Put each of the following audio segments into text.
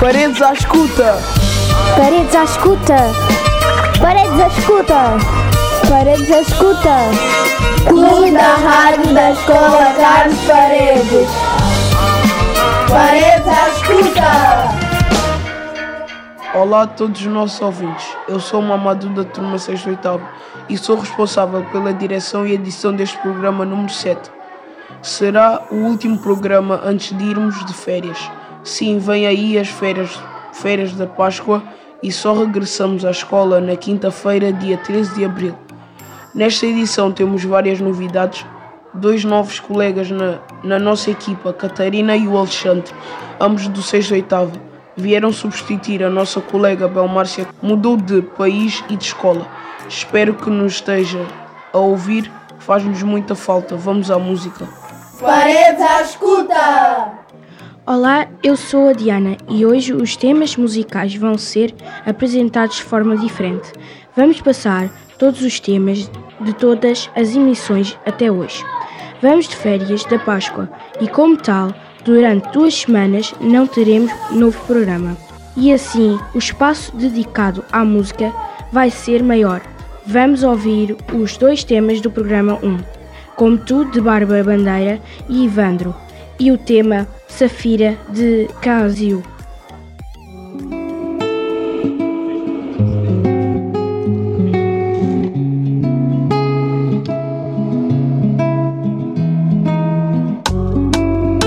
Paredes à escuta. Paredes à escuta. Paredes à escuta. Paredes à escuta. Clube da Rádio da Escola Carlos Paredes. Paredes à escuta. Olá a todos os nossos ouvintes. Eu sou o Mamadou da turma 6 8 e sou responsável pela direção e edição deste programa número 7. Será o último programa antes de irmos de férias. Sim, vem aí as férias, férias da Páscoa e só regressamos à escola na quinta-feira, dia 13 de abril. Nesta edição temos várias novidades, dois novos colegas na, na nossa equipa, Catarina e o Alexandre, ambos do 6 8 vieram substituir a nossa colega Belmárcia, que mudou de país e de escola. Espero que nos esteja a ouvir, faz-nos muita falta. Vamos à música. Paredes à escuta! Olá, eu sou a Diana e hoje os temas musicais vão ser apresentados de forma diferente. Vamos passar todos os temas de todas as emissões até hoje. Vamos de férias da Páscoa e, como tal, durante duas semanas não teremos novo programa. E assim, o espaço dedicado à música vai ser maior. Vamos ouvir os dois temas do programa 1, Como Tu, de Bárbara Bandeira e Ivandro, e o tema Safira de Casio.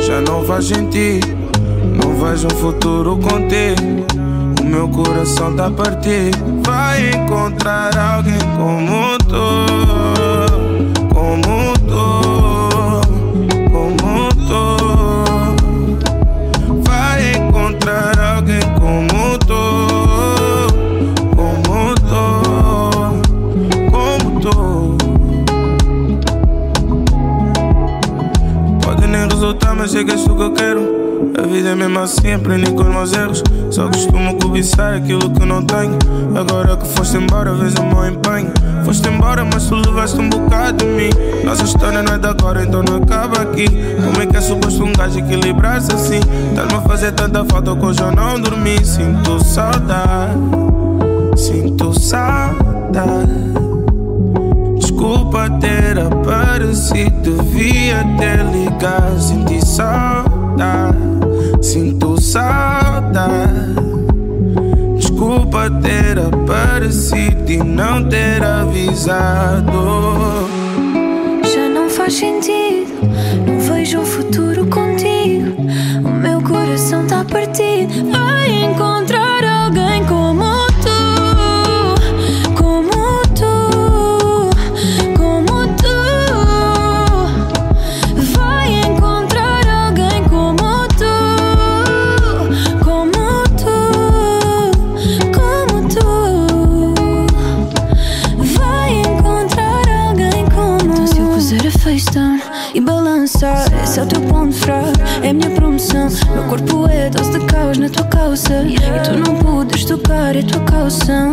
Já não faz sentido, não vejo um futuro contigo. O meu coração tá partido. Vai encontrar alguém como tu, como tu, mas sei que és tu que eu quero. A vida é mesmo assim, aprendi com os meus erros. Só costumo cobiçar aquilo que não tenho. Agora que foste embora, vês o meu empenho. Foste embora, mas tu levaste um bocado de mim. Nossa história não é de agora, então não acaba aqui. Como é que é suposto um gajo equilibrar-se assim? Tá-me a fazer tanta falta que hoje eu não dormi. Sinto saudade, sinto saudade. Desculpa ter aparecido, devia ter ligado. Senti saudade, sinto saudade. Desculpa ter aparecido e não ter avisado. Já não faz sentido, não vejo o futuro contigo. O meu coração tá partido. Vai encontrar promoção. Meu corpo é dose de caos na tua calça. E tu não podes tocar, a tua calção.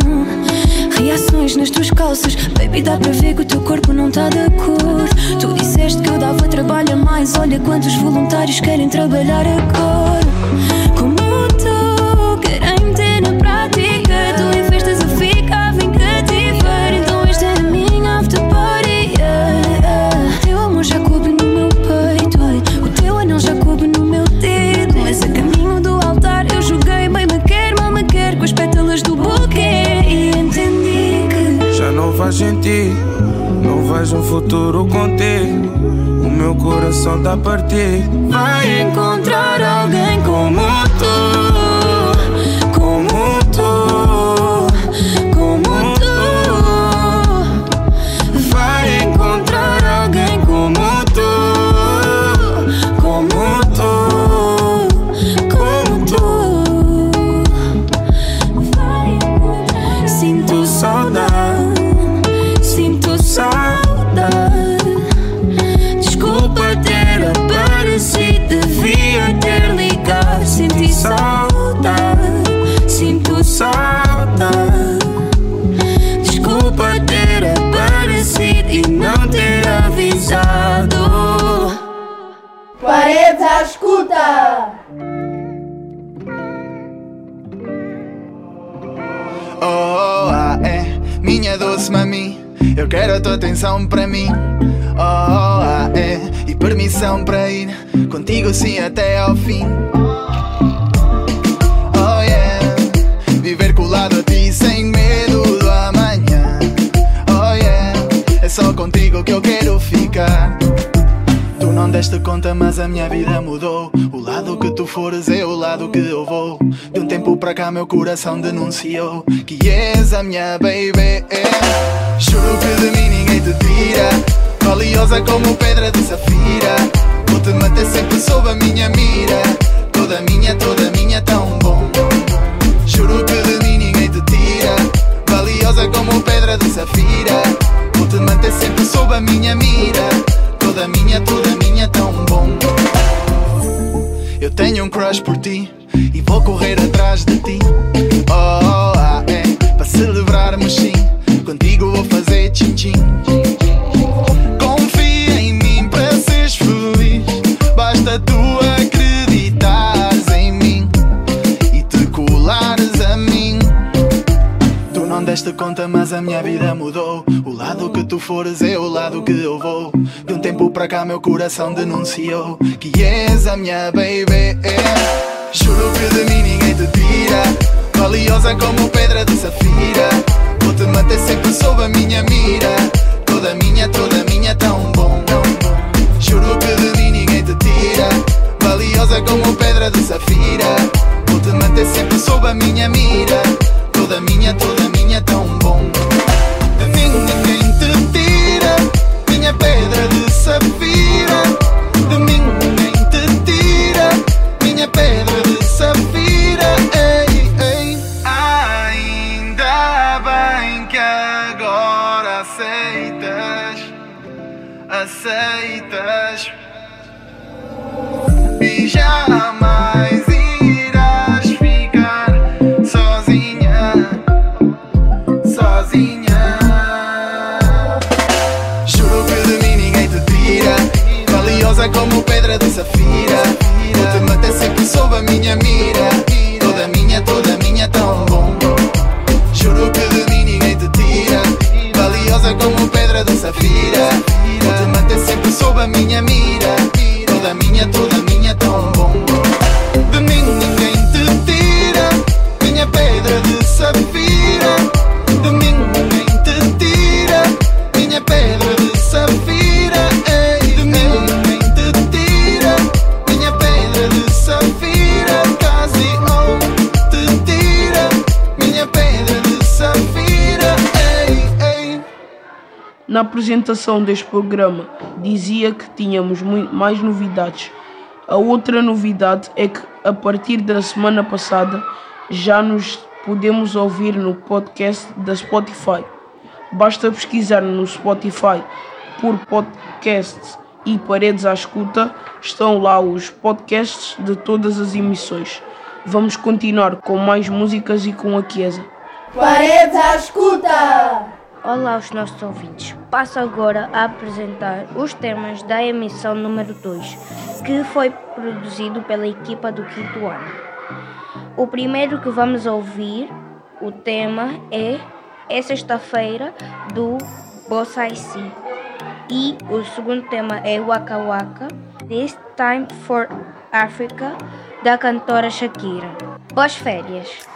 Reações nas tuas calças, baby, dá para ver que o teu corpo não tá de acordo. Tu disseste que eu dava trabalho a mais, olha quantos voluntários querem trabalhar agora. Sentido, não vejo um futuro contigo. O meu coração tá partido. Vai encontrar alguém como quero a tua atenção para mim. Oh, oh, ah, é. E permissão para ir contigo sim até ao fim. Oh yeah. Viver colado a ti sem medo do amanhã. Oh yeah. É só contigo que eu quero ficar. Tu não deste conta, mas a minha vida mudou. O lado que tu fores é o lado que eu vou. De um tempo para cá, meu coração denunciou que és a minha baby. Como para cá, meu coração denunciou que és a minha baby. Juro que de mim ninguém te tira. Valiosa como pedra de safira. Vou te manter sempre sob a minha mira. Toda minha, toda minha, tão bom. Juro que de mim ninguém te tira. Valiosa como pedra de safira. Vou te manter sempre sob a minha mira. Toda minha, toda minha, tão bom. Aceitas. E jamais irás ficar sozinha, sozinha. Juro que de mim ninguém te tira. Valiosa como pedra de safira. Vou te manter sempre sob a minha mira. Sob a minha mira. Toda minha, toda minha, tão bom. De mim ninguém te tira. Minha pedra de safira. De mim ninguém te tira. Minha pedra de safira. Ei, de mim ninguém te tira. Minha pedra de safira. Quase não te tira. Minha pedra de safira. Ei, ei. Na apresentação deste programa dizia que tínhamos mais novidades. A outra novidade é que a partir da semana passada já nos podemos ouvir no podcast da Spotify. Basta pesquisar no Spotify por podcasts e paredes à escuta, estão lá os podcasts de todas as emissões. Vamos continuar com mais músicas e com a Chiesa. Paredes à escuta! Olá aos nossos ouvintes. Passo agora a apresentar os temas da emissão número 2, que foi produzido pela equipa do quinto ano. O primeiro que vamos ouvir, o tema é É Sexta-feira, do Bossa Si. E o segundo tema é Waka Waka, This Time for Africa, da cantora Shakira. Boas férias!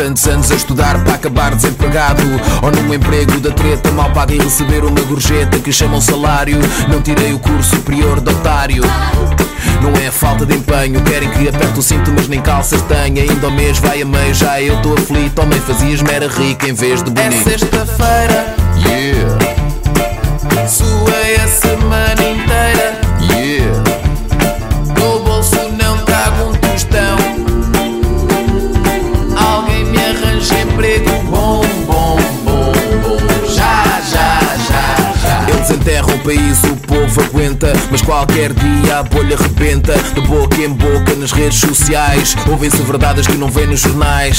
Tantos anos a estudar para acabar desempregado. Ou num emprego da treta mal paga e receber uma gorjeta que chamam salário. Não tirei o curso superior de otário. Não é falta de empenho, querem que aperte o cinto mas nem calças tenha Ainda ao mês vai a meio, já eu estou aflito. Homem fazias-me era rica em vez de bonito. É sexta-feira, Yeah, suei a país o povo aguenta, mas qualquer dia a bolha rebenta. De boca em boca nas redes sociais, ouvem-se verdades que não vêm nos jornais.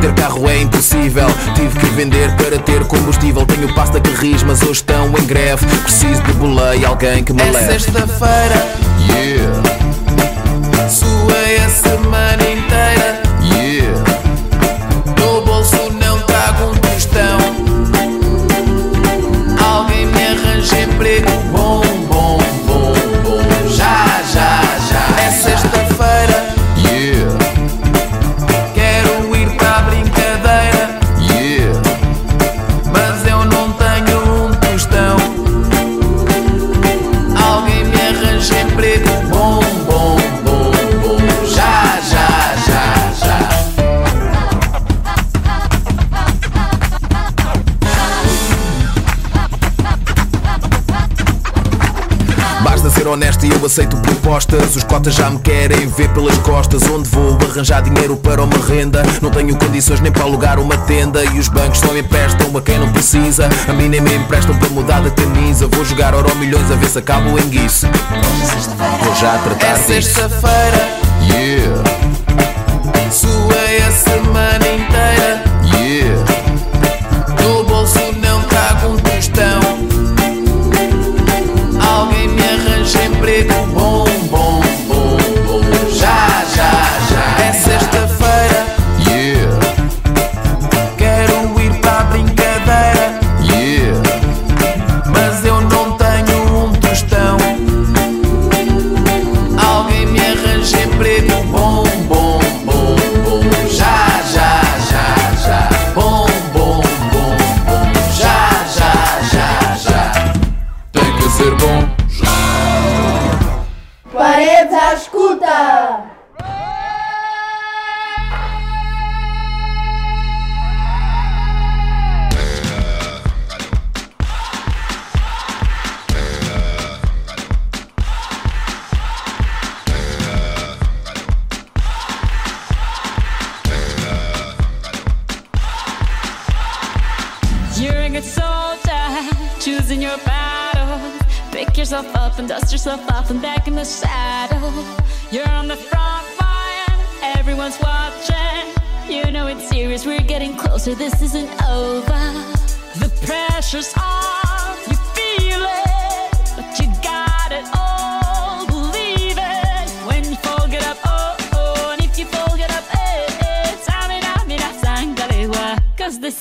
Ter carro é impossível, tive que vender para ter combustível. Tenho pasta que carris mas hoje estão em greve. Preciso de boleia alguém que me é sexta-feira, yeah. Sua é a semana. siempre. hubo aceito propostas. Os cotas já me querem ver pelas costas. Onde vou arranjar dinheiro para uma renda? Não tenho condições nem para alugar uma tenda. E os bancos só emprestam a quem não precisa. A mim nem me emprestam para mudar de camisa. Vou jogar ouro milhões a ver se acabo em guiço. Vou já tratar é disso. sexta-feira. Yeah.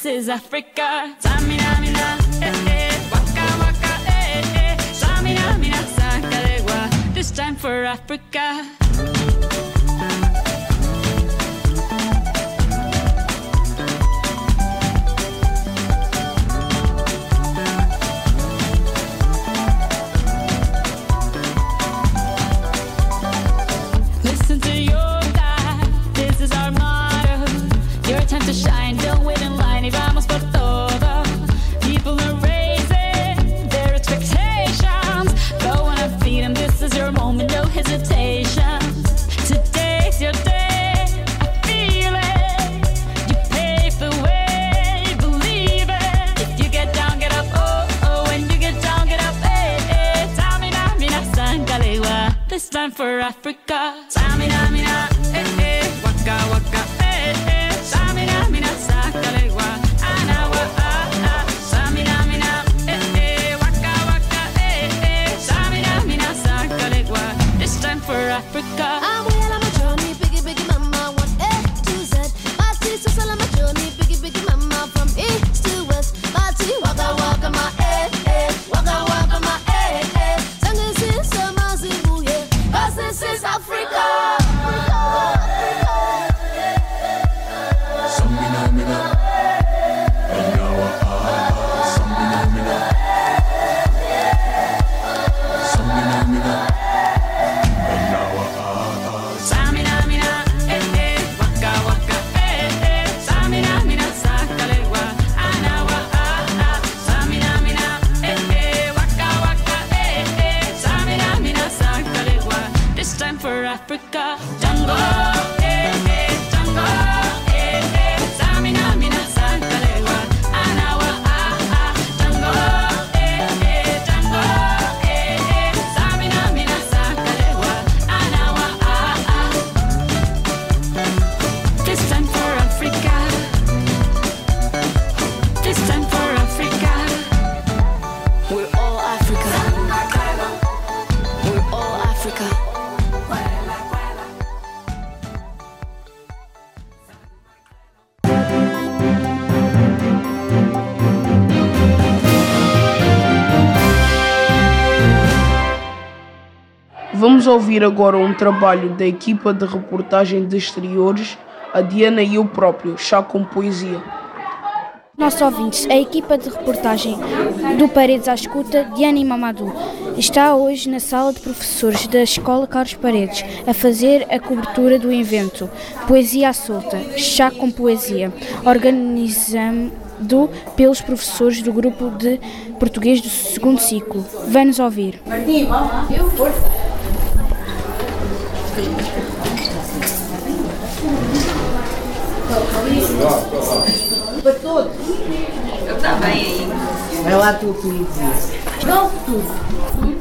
This is Africa. Samina, mina, eh, eh. Waka, waka, eh, eh. Samina, mina, sakalegwa. This time for Africa. I. ouvir agora um trabalho da equipa de reportagem de exteriores, a Diana e eu próprio, chá com poesia. Nossos ouvintes, a equipa de reportagem do Paredes à Escuta, Diana e Mamadou, está hoje na sala de professores da Escola Carlos Paredes a fazer a cobertura do evento Poesia à Solta, Chá com Poesia, organizado pelos professores do grupo de português do segundo ciclo. Vem-nos ouvir. Para todos. Eu também aí. Vai lá tu, tu Portugal Futuro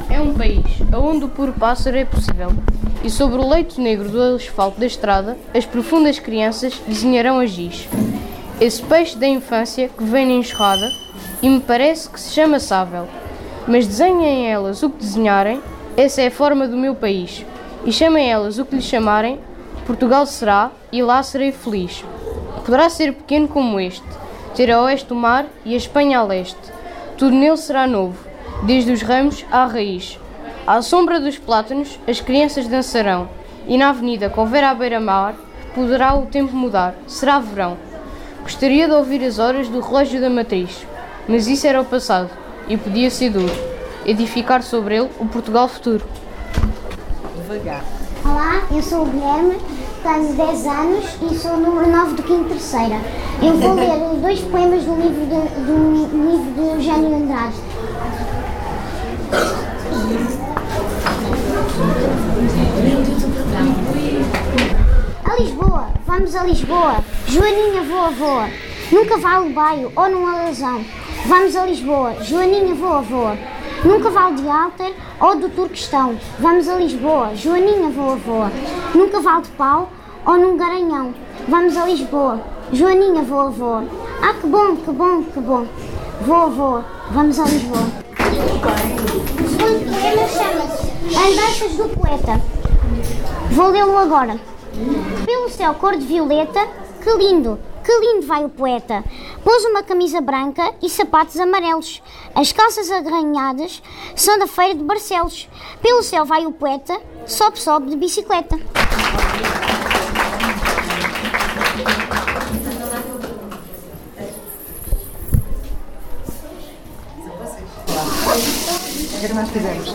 é um país onde o puro pássaro é possível. E sobre o leito negro do asfalto da estrada, as profundas crianças desenharão a giz. Esse peixe da infância que vem na enxurrada e me parece que se chama sável. Mas desenhem elas o que desenharem, essa é a forma do meu país. E chamem elas o que lhe chamarem, Portugal será e lá serei feliz. Poderá ser pequeno como este, ter a oeste o mar e a Espanha a leste. Tudo nele será novo, desde os ramos à raiz. À sombra dos plátanos, as crianças dançarão, e na avenida que houver à beira-mar, poderá o tempo mudar, será verão. Gostaria de ouvir as horas do relógio da matriz, mas isso era o passado, e podia ser duro. Edificar sobre ele o Portugal futuro. Devagar. Olá, eu sou o Guilherme, tenho 10 anos e sou número 9 do 5 terceira. Eu vou ler dois poemas do livro de, do livro de Eugênio Andrade. A Lisboa, vamos a Lisboa, Joaninha voa voa, num cavalo baio ou num alazão. Vamos a Lisboa, Joaninha voa voa, num cavalo de alter ou do Turquestão. Vamos a Lisboa, Joaninha voa voa, num cavalo de pau ou num garanhão. Vamos a Lisboa, Joaninha voa voa. Ah, que bom, que bom, que bom. Voa voa, vamos a Lisboa. O segundo poema chama-se Andanças do Poeta. Vou lê-lo agora. Pelo céu cor de violeta, que lindo, que lindo vai o poeta. Pôs uma camisa branca e sapatos amarelos. As calças arranhadas são da feira de Barcelos. Pelo céu vai o poeta, sobe, sobe de bicicleta. Que é que nós fizemos?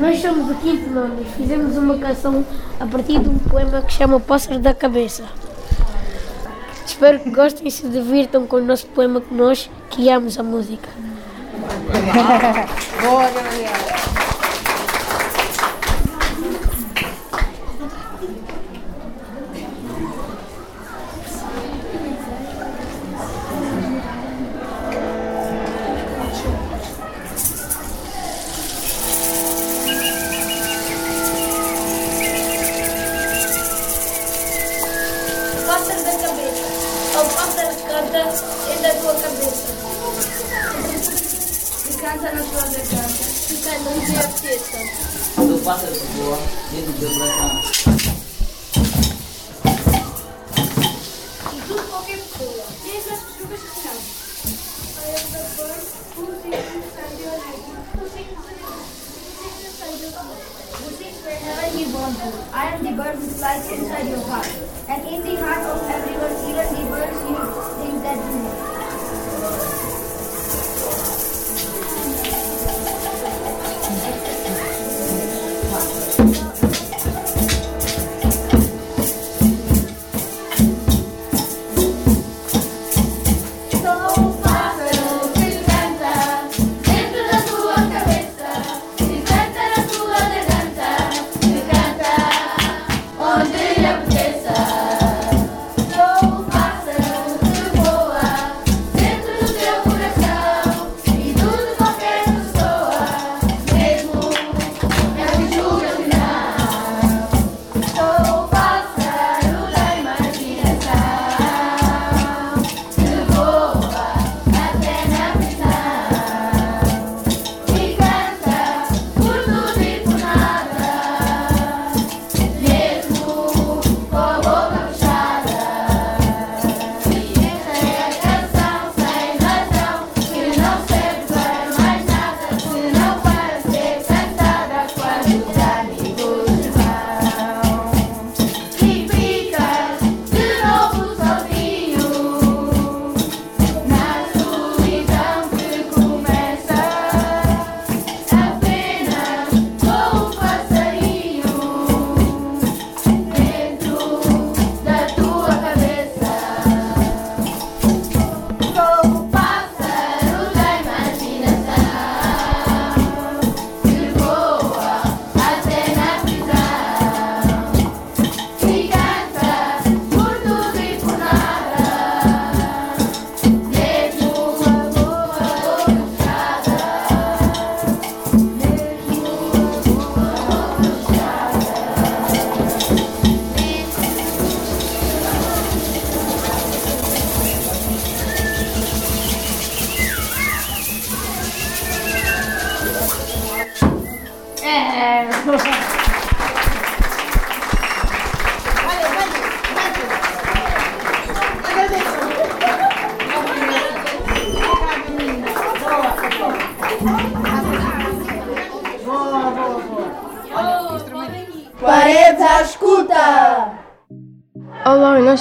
Nós somos o quinto nono e fizemos uma canção a partir de um poema que chama Pássaro da Cabeça. Espero que gostem e se divirtam com o nosso poema que nós criamos a música. Boa, Gabriela.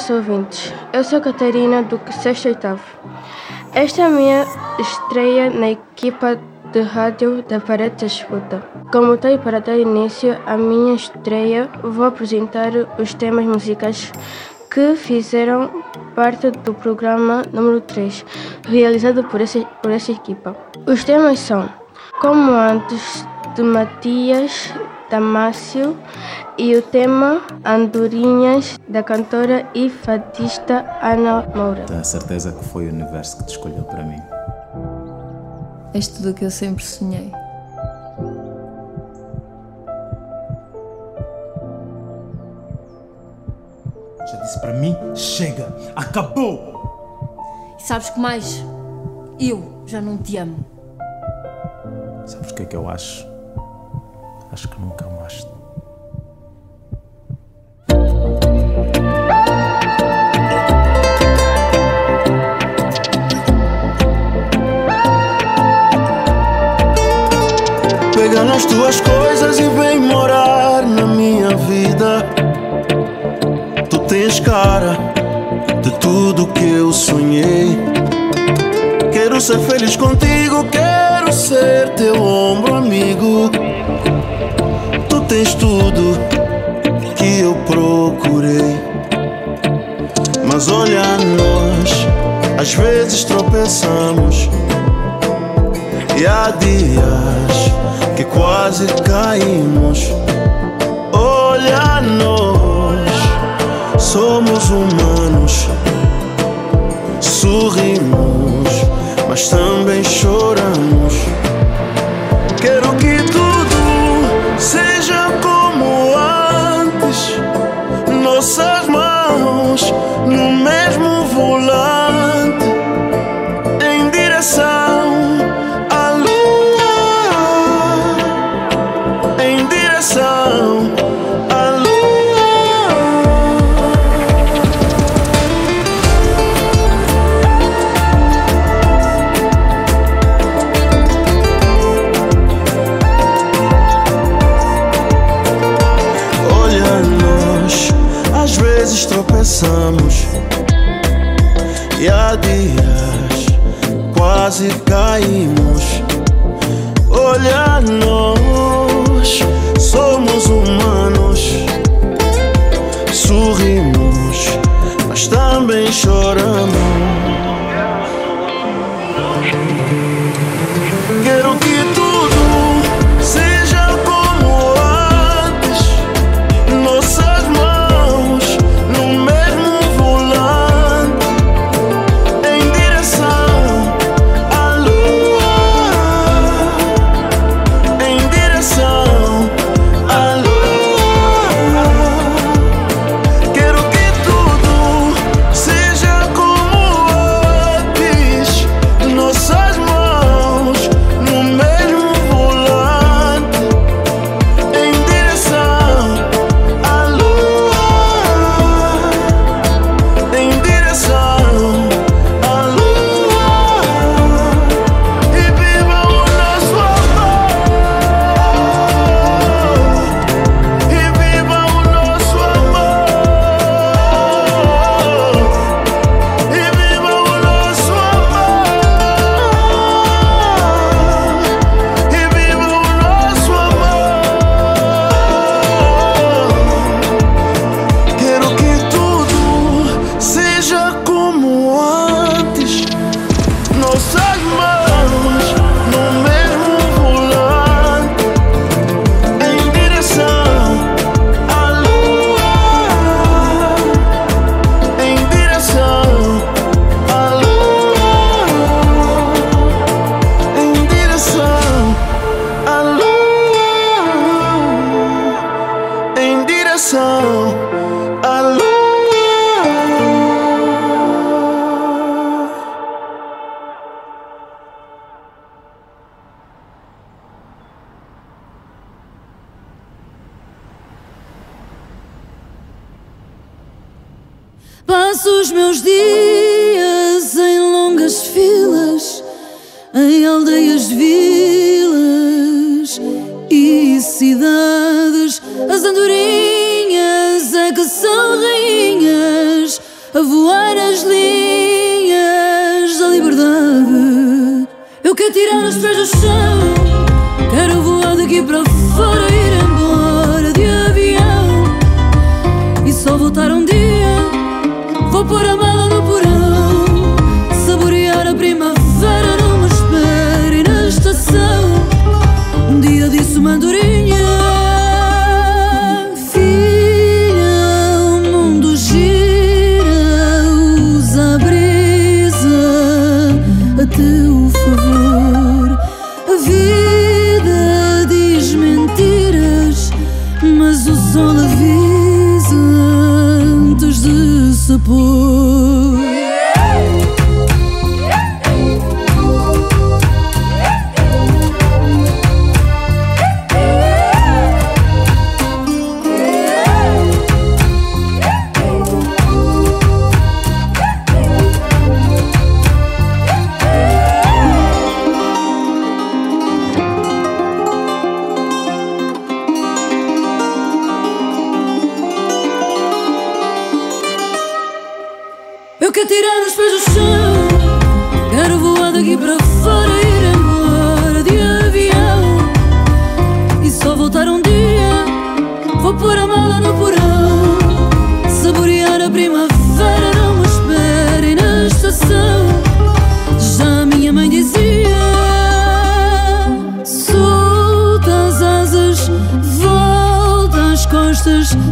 Nossos ouvintes. Eu sou Catarina, do 6 oitavo. Esta é a minha estreia na equipa de rádio da Parede da Escuta. Como tenho para dar início à minha estreia, vou apresentar os temas musicais que fizeram parte do programa número 3, realizado por, esse, por essa equipa. Os temas são Como Antes, de Matias Damácio, e o tema Andorinhas, da cantora e fadista Ana Moura. Tenho a certeza que foi o universo que te escolheu para mim. És tudo o que eu sempre sonhei. Já disse para mim, chega, acabou! E sabes que mais? Eu já não te amo. Sabes o que é que eu acho? Acho que nunca mais. Tuas coisas e vem morar na minha vida. Tu tens cara de tudo que eu sonhei. Quero ser feliz contigo, quero ser teu ombro amigo. Tu tens tudo que eu procurei. Mas olha nós, às vezes tropeçamos. E há dias quase caímos. Olha nós, somos humanos. Sorrimos, mas também choramos. Quero que tudo seja como antes. Nossas mãos no mesmo tropeçamos e há dias quase caímos. Olha nós, somos humanos, sorrimos, mas também choramos.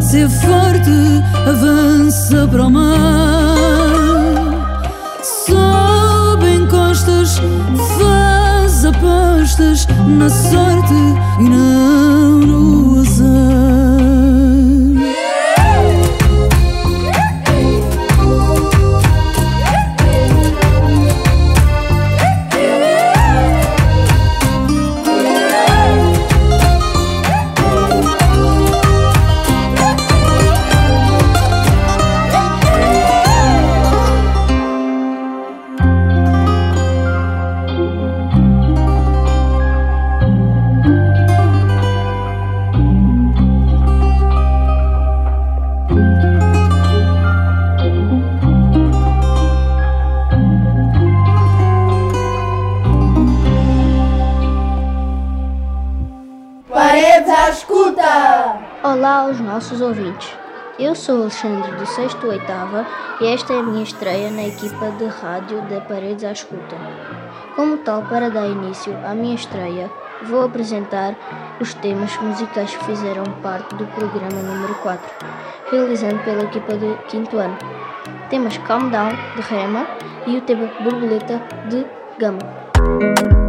ser forte, avança para o mar. Sobe encostas, faz apostas na sorte e não no Alexandre do 6 Oitava e esta é a minha estreia na equipa de rádio da Paredes à Escuta. Como tal, para dar início à minha estreia, vou apresentar os temas musicais que fizeram parte do programa número 4, realizado pela equipa do 5 ano. Temas Calm Down, de Rema, e o tema Borboleta, de Gama.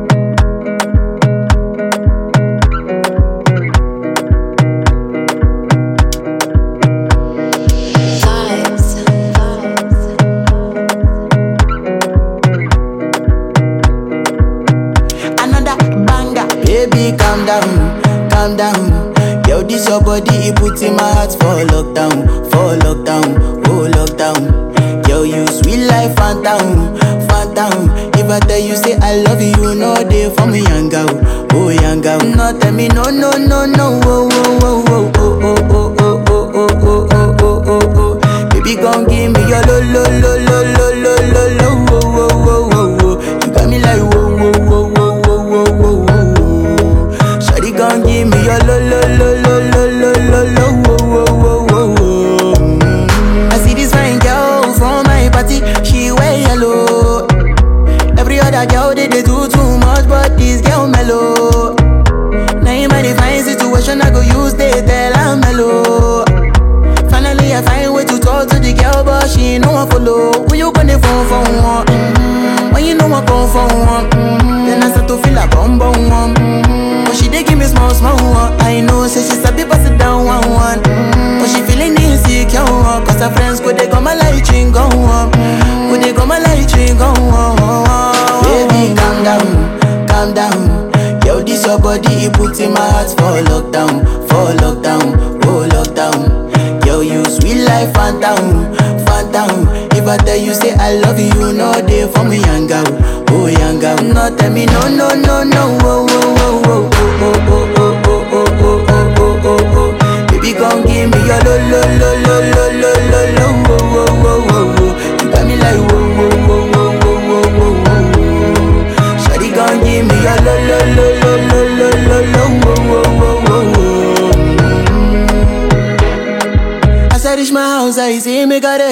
hearts for lockdown, for lockdown, oh lockdown. Girl, you sweet life, phantom, phantom. If I tell you say I love you, no day for me, young girl, oh young girl. No tell me no, no, no, no, oh, oh, oh, oh, oh, oh, oh, oh, oh, oh, oh, oh, oh, oh, oh. Baby, come give me your lo, lo, lo.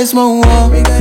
is my war.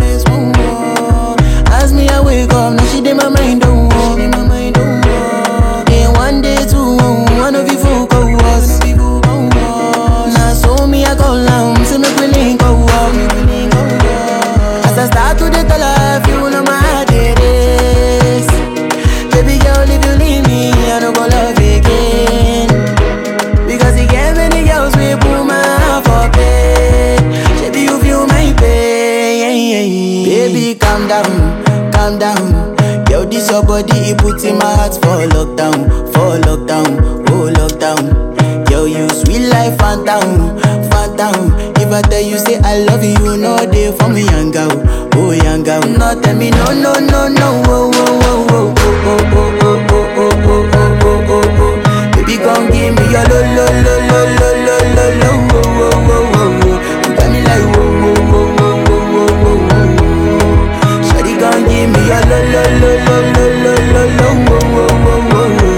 Heart for lockdown, for lockdown, oh lockdown. Yo, you sweet life, phantom, phantom. If I tell you say I love you, know they for me, young girl, oh young girl. No, tell me no, no, no, no, oh, oh, oh, oh, oh, oh, oh, oh, oh, oh, oh, oh, oh, oh. Baby, come give me your lo lo lo lo lo lo lo lo wo wo wo wo wo. You got me like wo wo wo wo wo wo wo wo. Shawty, come give me your lo lo lo lo lo lo lo lo oh.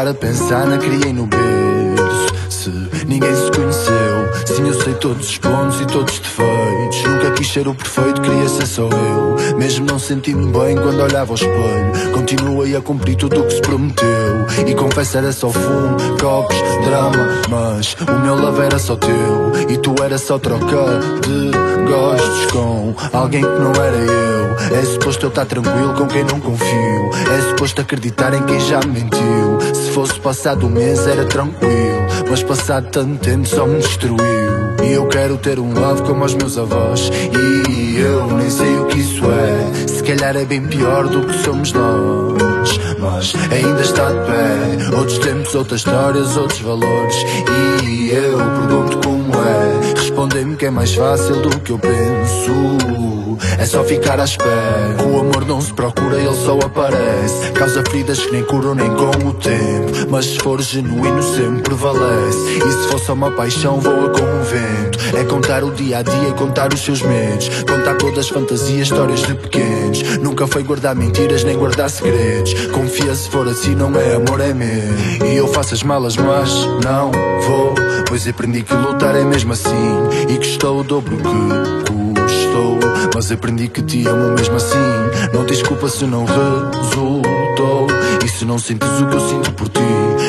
Ficar a pensar na criei no berço? Se ninguém se conheceu, sim, eu sei todos os pontos e todos os defeitos. Nunca quis ser o perfeito, queria ser só eu. Mesmo não sentindo bem quando olhava ao espelho. Continuei a cumprir tudo o que se prometeu. E confesso, era só fumo, copos, drama. Mas o meu love era só teu. E tu era só troca de gostos com alguém que não era eu. É suposto eu estar tranquilo com quem não confio. É suposto acreditar em quem já me mentiu. Se fosse passado um mês era tranquilo. Mas passado tanto tempo só me destruiu. E eu quero ter um love como os meus avós. E eu nem sei o que isso é. Se calhar é bem pior do que somos nós. Mas ainda está de pé. Outros tempos, outras histórias, outros valores. E eu pergunto que é mais fácil do que eu penso. É só ficar à espera. O amor não se procura, ele só aparece. Causa feridas que nem curam nem com o tempo. Mas se for genuíno, sempre prevalece. E se for só uma paixão, voa com o vento. É contar o dia a dia contar os seus medos. Contar todas as fantasias, histórias de pequenos. Nunca foi guardar mentiras nem guardar segredos. Confia se for assim, não é amor, é medo. E eu faço as malas, mas não vou. Pois aprendi que lutar é mesmo assim. E que estou o dobro que custou. Mas aprendi que te amo mesmo assim. Não tens culpa se não resultou. E se não sentes o que eu sinto por ti.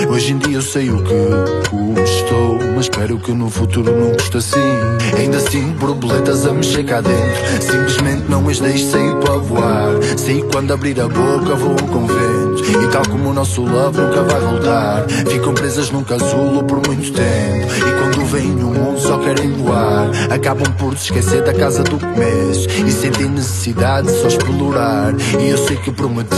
Hoje em dia eu sei o que custou. Mas espero que no futuro não custe assim. Ainda sinto borboletas a mexer cá dentro. Simplesmente não as deixo sair para voar. Sei quando abrir a boca vou com vento. E tal como o nosso love nunca vai voltar. Ficam presas num casulo por muito tempo. E quando vêm no mundo só querem voar. Acabam por se esquecer da casa do começo. E sentem necessidade de só explorar. E eu sei que prometi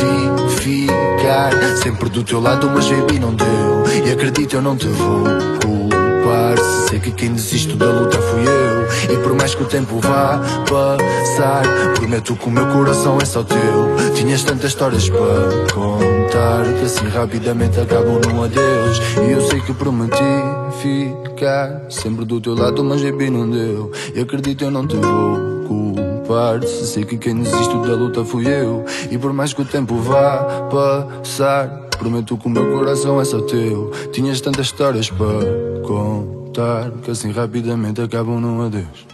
ficar Sempre do teu lado mas baby não deu. E acredito eu não te vou culpar. Se sei que quem desiste da luta fui eu. E por mais que o tempo vá passar Prometo que o meu coração é só teu. Tinhas tantas histórias para contar Que assim rapidamente acabam num adeus. E eu sei que prometi ficar Sempre do teu lado mas baby não deu. E acredito eu não te vou culpar. Se sei que quem desiste da luta fui eu. E por mais que o tempo vá passar Prometo que o meu coração é só teu. Tinhas tantas histórias para contar Que assim rapidamente acabam num adeus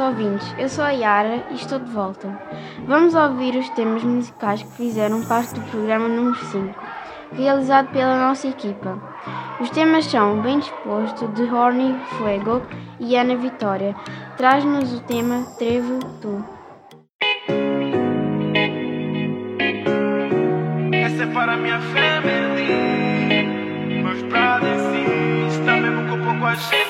ouvintes, eu sou a Yara e estou de volta. Vamos ouvir os temas musicais que fizeram parte do programa número 5, realizado pela nossa equipa. Os temas são Bem Disposto, de Horny Fuego e Ana Vitória. Traz-nos o tema Trevo Tu. Essa é para a minha family Meus brothers sim Está mesmo com pouco a gente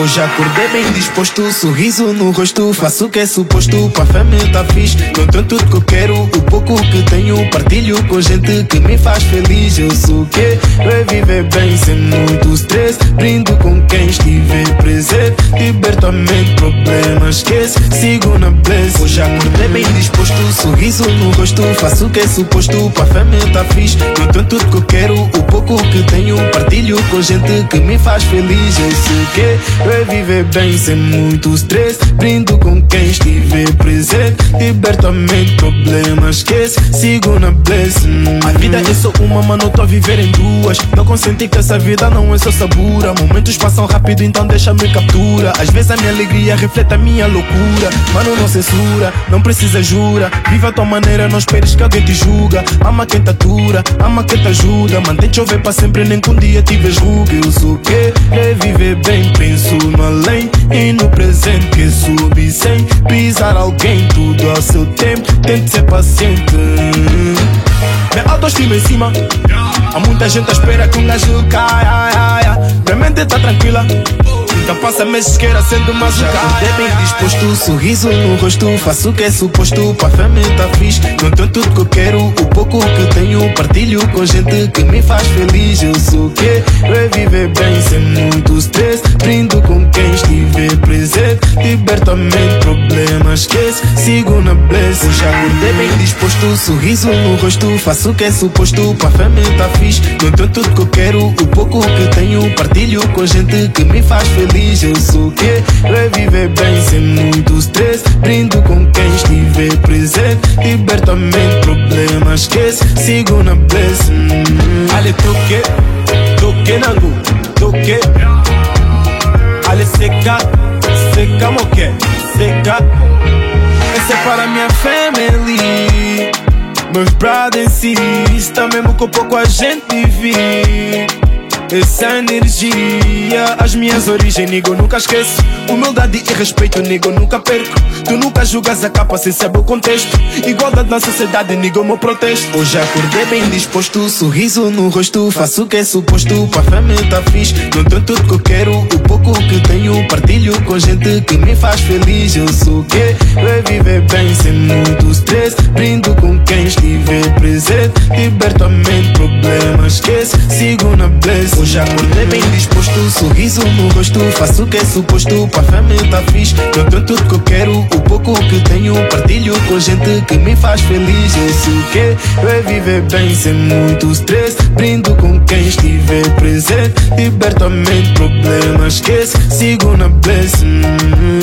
Hoje acordei bem disposto, sorriso no rosto Faço o que é suposto, pra família tá fixe. Tenho tudo que eu quero, o pouco que tenho Partilho com gente que me faz feliz. Eu sou o que? Eu viver bem sem muito stress Brindo com quem estiver presente. Liberto a mente, problemas esquece Sigo na bless. Hoje acordei bem disposto, sorriso no rosto Faço o que é suposto, pra família tá fixe. Tenho tudo que eu quero, o pouco que tenho Partilho com gente que me faz feliz. Eu sou o que? Eu viver bem sem muito stress Brindo com quem estiver presente. Liberto a mente, problemas esquece. Sigo na bless hum. A vida é só uma, mano, tô a viver em duas. Não consenti que essa vida não é só sabura. Momentos passam rápido, então deixa-me captura. Às vezes a minha alegria reflete a minha loucura. Mano, não censura, não precisa jura. Viva a tua maneira, não esperes que alguém te julga. Ama quem te atura, ama quem te ajuda. Mantém chover para sempre, nem que um dia tiveres ruga Eu sou o que? É viver bem, penso no além E no presente que subi sem Pisar alguém, tudo ao seu tempo Tente ser paciente. Minha autoestima em cima. Há muita gente à espera que um gajo caia ai, ai, ai. Minha mente tá tranquila. Nunca passa meses queira sendo machucado Já bem disposto, sorriso no rosto Faço o que é suposto, pra família tá fixe Não tenho tudo que eu quero, o pouco que tenho Partilho com gente que me faz feliz. Eu sou o que? Eu é viver bem sem muito mente, problemas esquece Sigo na bless Hoje acordei bem disposto, sorriso no rosto. Faço o que é suposto, pra família tá fixe. Não tenho tudo que eu quero, o pouco que tenho Partilho com gente que me faz feliz. Eu sou o que? Eu é bem sem muito stress. Brindo com quem estiver presente. Mente, problemas esquece Sigo na bless hum. Ale toque, toque nangu, toque Ale seca, seca moque, seca Essa é para minha family. Meus brothers e Está mesmo com pouco a gente vive essa energia, as minhas origens, nego, nunca esqueço. Humildade e respeito, nego, nunca perco. Tu nunca julgas a capa sem saber o contexto. Igualdade na sociedade, nego, meu protesto. Hoje acordei bem disposto, sorriso no rosto. Faço o que é suposto, pra família tá fixe. Não tenho tudo que eu quero, o pouco que tenho. Partilho com gente que me faz feliz. Eu sou o que? Eu é viver bem sem muito stress. Brindo com quem estiver presente. Liberto a mente, problemas esquece. Sigo na bless. Hoje acordei bem disposto, sorriso no rosto. Faço o que é suposto, pra família tá fixe. Não tenho tudo que eu quero, o pouco que tenho. Partilho com gente que me faz feliz. Eu sou o que? Eu é viver bem sem muito stress. Brindo com quem estiver presente. Liberto a mente, problemas esquece. Sigo na bless. hum.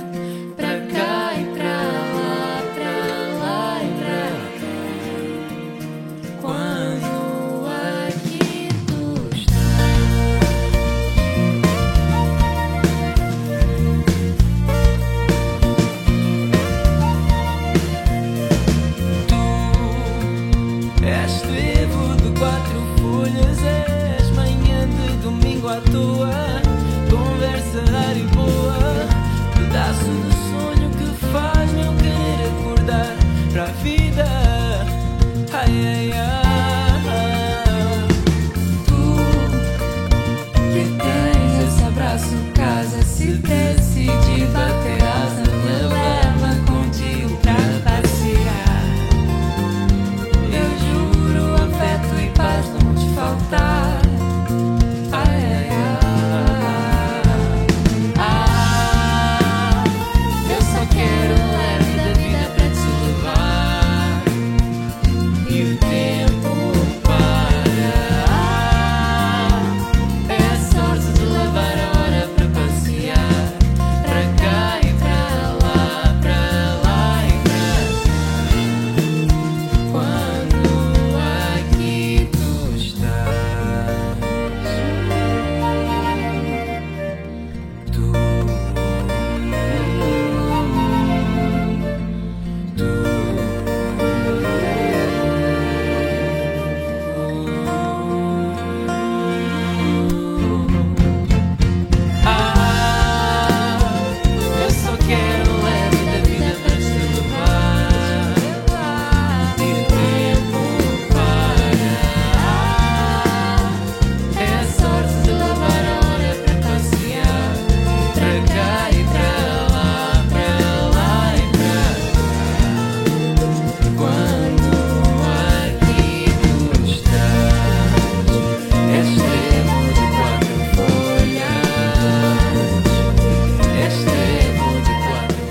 Yeah.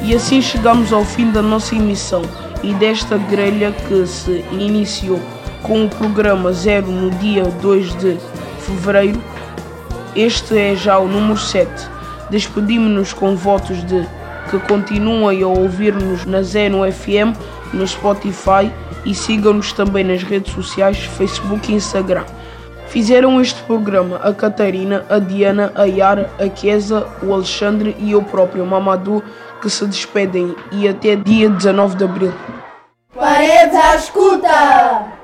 E assim chegamos ao fim da nossa emissão e desta grelha que se iniciou com o programa Zero no dia 2 de fevereiro. Este é já o número 7. Despedimos-nos com votos de que continuem a ouvir-nos na Zeno FM, no Spotify e sigam-nos também nas redes sociais, Facebook e Instagram. Fizeram este programa a Catarina, a Diana, a Yara, a Kesa, o Alexandre e eu próprio, Mamadou que se despedem e até dia 19 de abril. Paredes à escuta!